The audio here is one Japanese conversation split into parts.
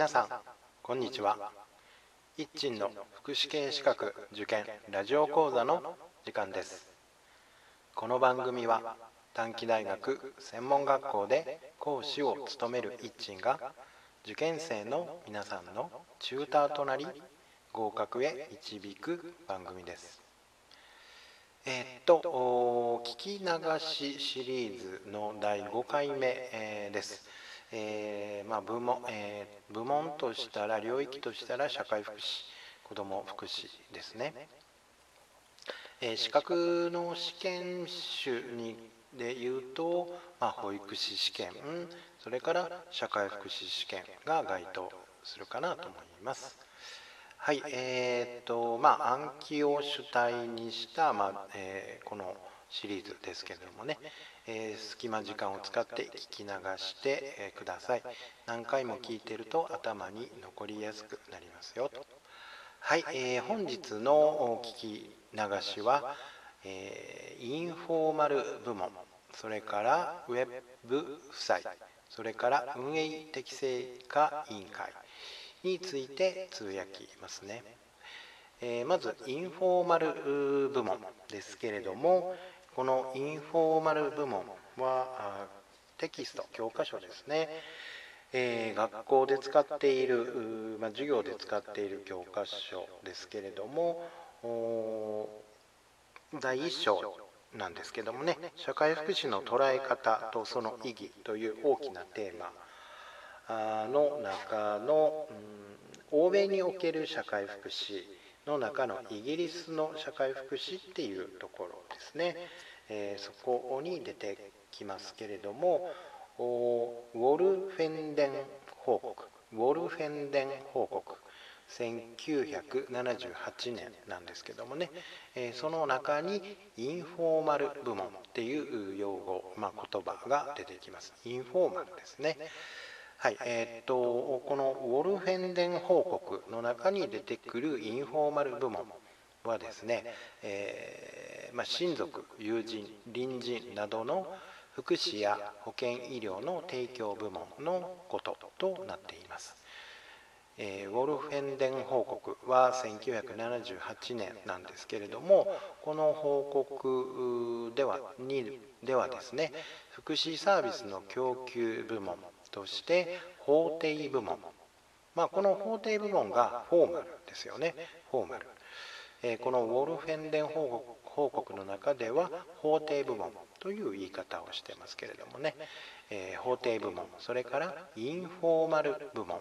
皆さんこんにちは。一鎮の福祉系資格受験ラジオ講座の時間です。この番組は短期大学専門学校で講師を務める一鎮が受験生の皆さんのチューターとなり合格へ導く番組です。えー、っと聞き流しシリーズの第5回目、えー、です。えー、まあ、部門、え部門としたら領域としたら社会福祉子ども福祉ですね。え資格の試験種にでいうと、まあ、保育士試験それから社会福祉試験が該当するかなと思います。はい、えー、っと、まあ、暗記を主体にした、まあ、えー、このシリーズですけれどもね、えー、隙間時間を使って聞き流して、ください。何回も聞いてると頭に残りやすくなりますよと。はい、えー、本日の聞き流しは、えー、インフォーマル部門、それからウェブ負債、それから運営適正化委員会、について通訳ますね。えー、まずインフォーマル部門ですけれどもこのインフォーマル部門はテキスト教科書ですね、えー、学校で使っている、まあ、授業で使っている教科書ですけれども第1章なんですけどもね社会福祉の捉え方とその意義という大きなテーマの中の、うん、欧米における社会福祉の中のイギリスの社会福祉っていうところですね、えー、そこに出てきますけれどもウォルフェンデン報告ウォルフェンデン報告1978年なんですけどもね、えー、その中にインフォーマル部門っていう用語、まあ、言葉が出てきます。インフォーマルですね。はいえー、っとこのウォルフェンデン報告の中に出てくるインフォーマル部門はですね、えー、まあ、親族友人隣人などの福祉や保健医療の提供部門のこととなっています。えー、ウォルフェンデン報告は1978年なんですけれどもこの報告ではにではですね福祉サービスの供給部門として法定部門。まあこの法定部門がフォーマルですよね。フォーマル、えー、このウォルフェンデン報告の中では法定部門という言い方をしてますけれどもね、えー、法定部門。それからインフォーマル部門。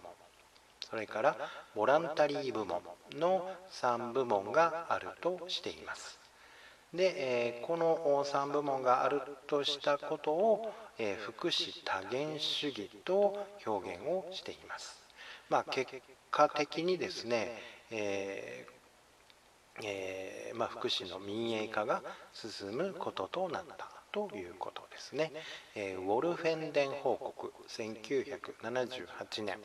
それからボランタリー部門の3部門があるとしています。で、え、この3部門があるとしたことをえ福祉多元主義と表現をしています。まあ、結果的にですね、えーえー、まあ、福祉の民営化が進むこととなったということですね。えー、ウォルフェンデン報告1978年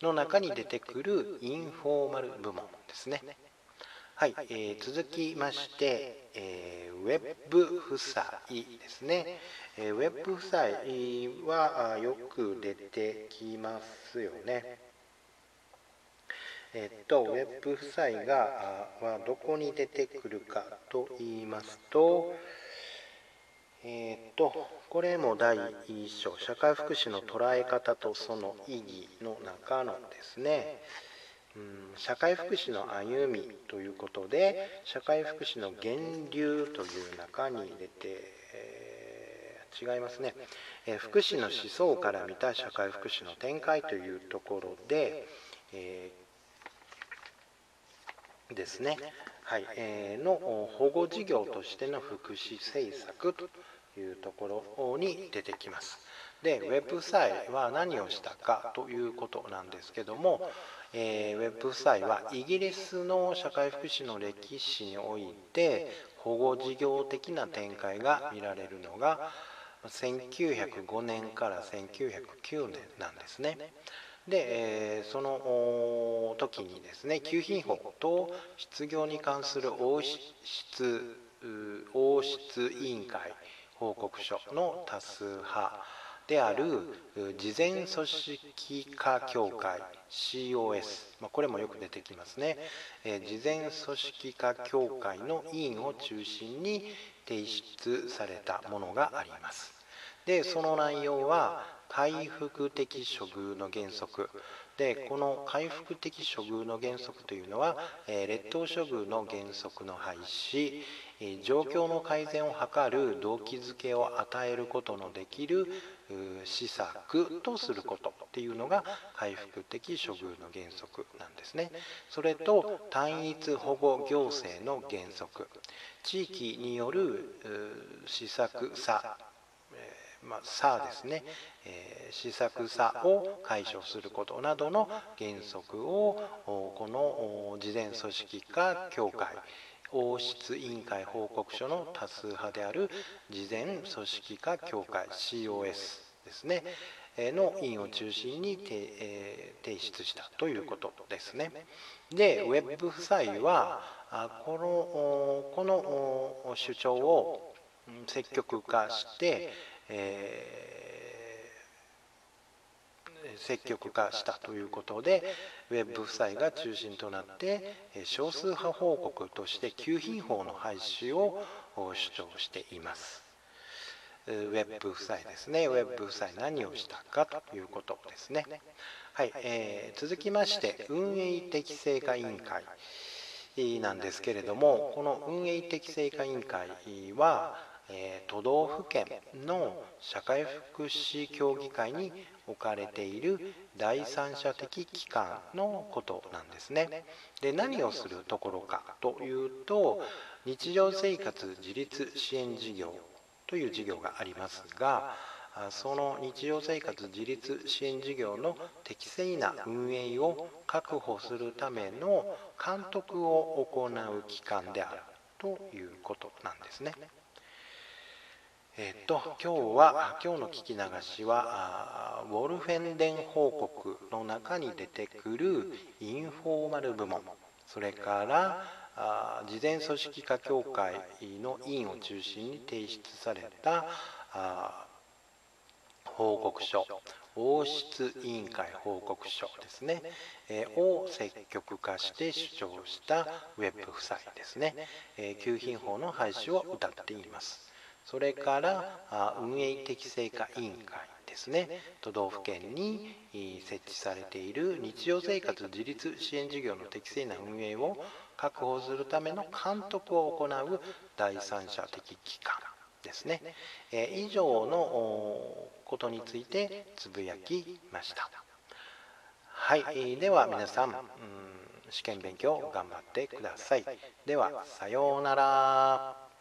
の中に出てくるインフォーマル部門ですね。はい、えー、続きまして、えー、ウェブ負債ですね。えー、ウェブ負債はよく出てきますよね。えっと、ウェブ負債がはどこに出てくるかと言いますと、えっと、これも第一章、社会福祉の捉え方とその意義の中のですね、うん、社会福祉の歩みということで社会福祉の源流という中に入れて、えー、違いますね、えー、福祉の思想から見た社会福祉の展開というところで、えー、ですね、はい。えー、の保護事業としての福祉政策というところに出てきます。でウェブサイは何をしたかということなんですけども、えー、ウェブサイはイギリスの社会福祉の歴史において保護事業的な展開が見られるのが1905年から1909年なんですね。で、え、その時にですね給品法と失業に関する王室王室委員会報告書の多数派である事前組織化協会 COS、これもよく出てきますね、事前組織化協会の委員を中心に提出されたものがあります。でその内容は回復的処遇の原則。でこの回復的処遇の原則というのは、え劣等処遇の原則の廃止、え状況の改善を図る動機づけを与えることのできる施策とすることっていうのが回復的処遇の原則なんですね。それと単一保護行政の原則地域による施策差まあ、差ですね、えー、施策差を解消することなどの原則をこの事前組織化協会王室委員会報告書の多数派である事前組織化協会 COS ですねの委員を中心に提出したということですね。でウェブ夫妻はこのこの主張を積極化してえー、積極化したということでウェブ夫妻が中心となって少数派報告として給品法の廃止を主張しています。ウェブ夫妻ですね。ウェブ夫妻何をしたかということですね。はい、えー、続きまして運営適正化委員会なんですけれどもこの運営適正化委員会はえ都道府県の社会福祉協議会に置かれている第三者的機関のことなんですね。で何をするところかというと日常生活自立支援事業という事業がありますがその日常生活自立支援事業の適正な運営を確保するための監督を行う機関であるということなんですね。えっと今日は今日の聞き流しはウォルフェンデン報告の中に出てくるインフォーマル部門。それから事前組織化協会の委員を中心に提出された報告書。王室委員会報告書ですね、えを積極化して主張したウェブ夫妻ですね、え給品法の廃止を謳っています。それから運営適正化委員会ですね。都道府県に設置されている日常生活自立支援事業の適正な運営を確保するための監督を行う第三者的機関ですね、え以上のことについてつぶやきました。はい、では皆さん、うん、試験勉強頑張ってください。ではさようなら。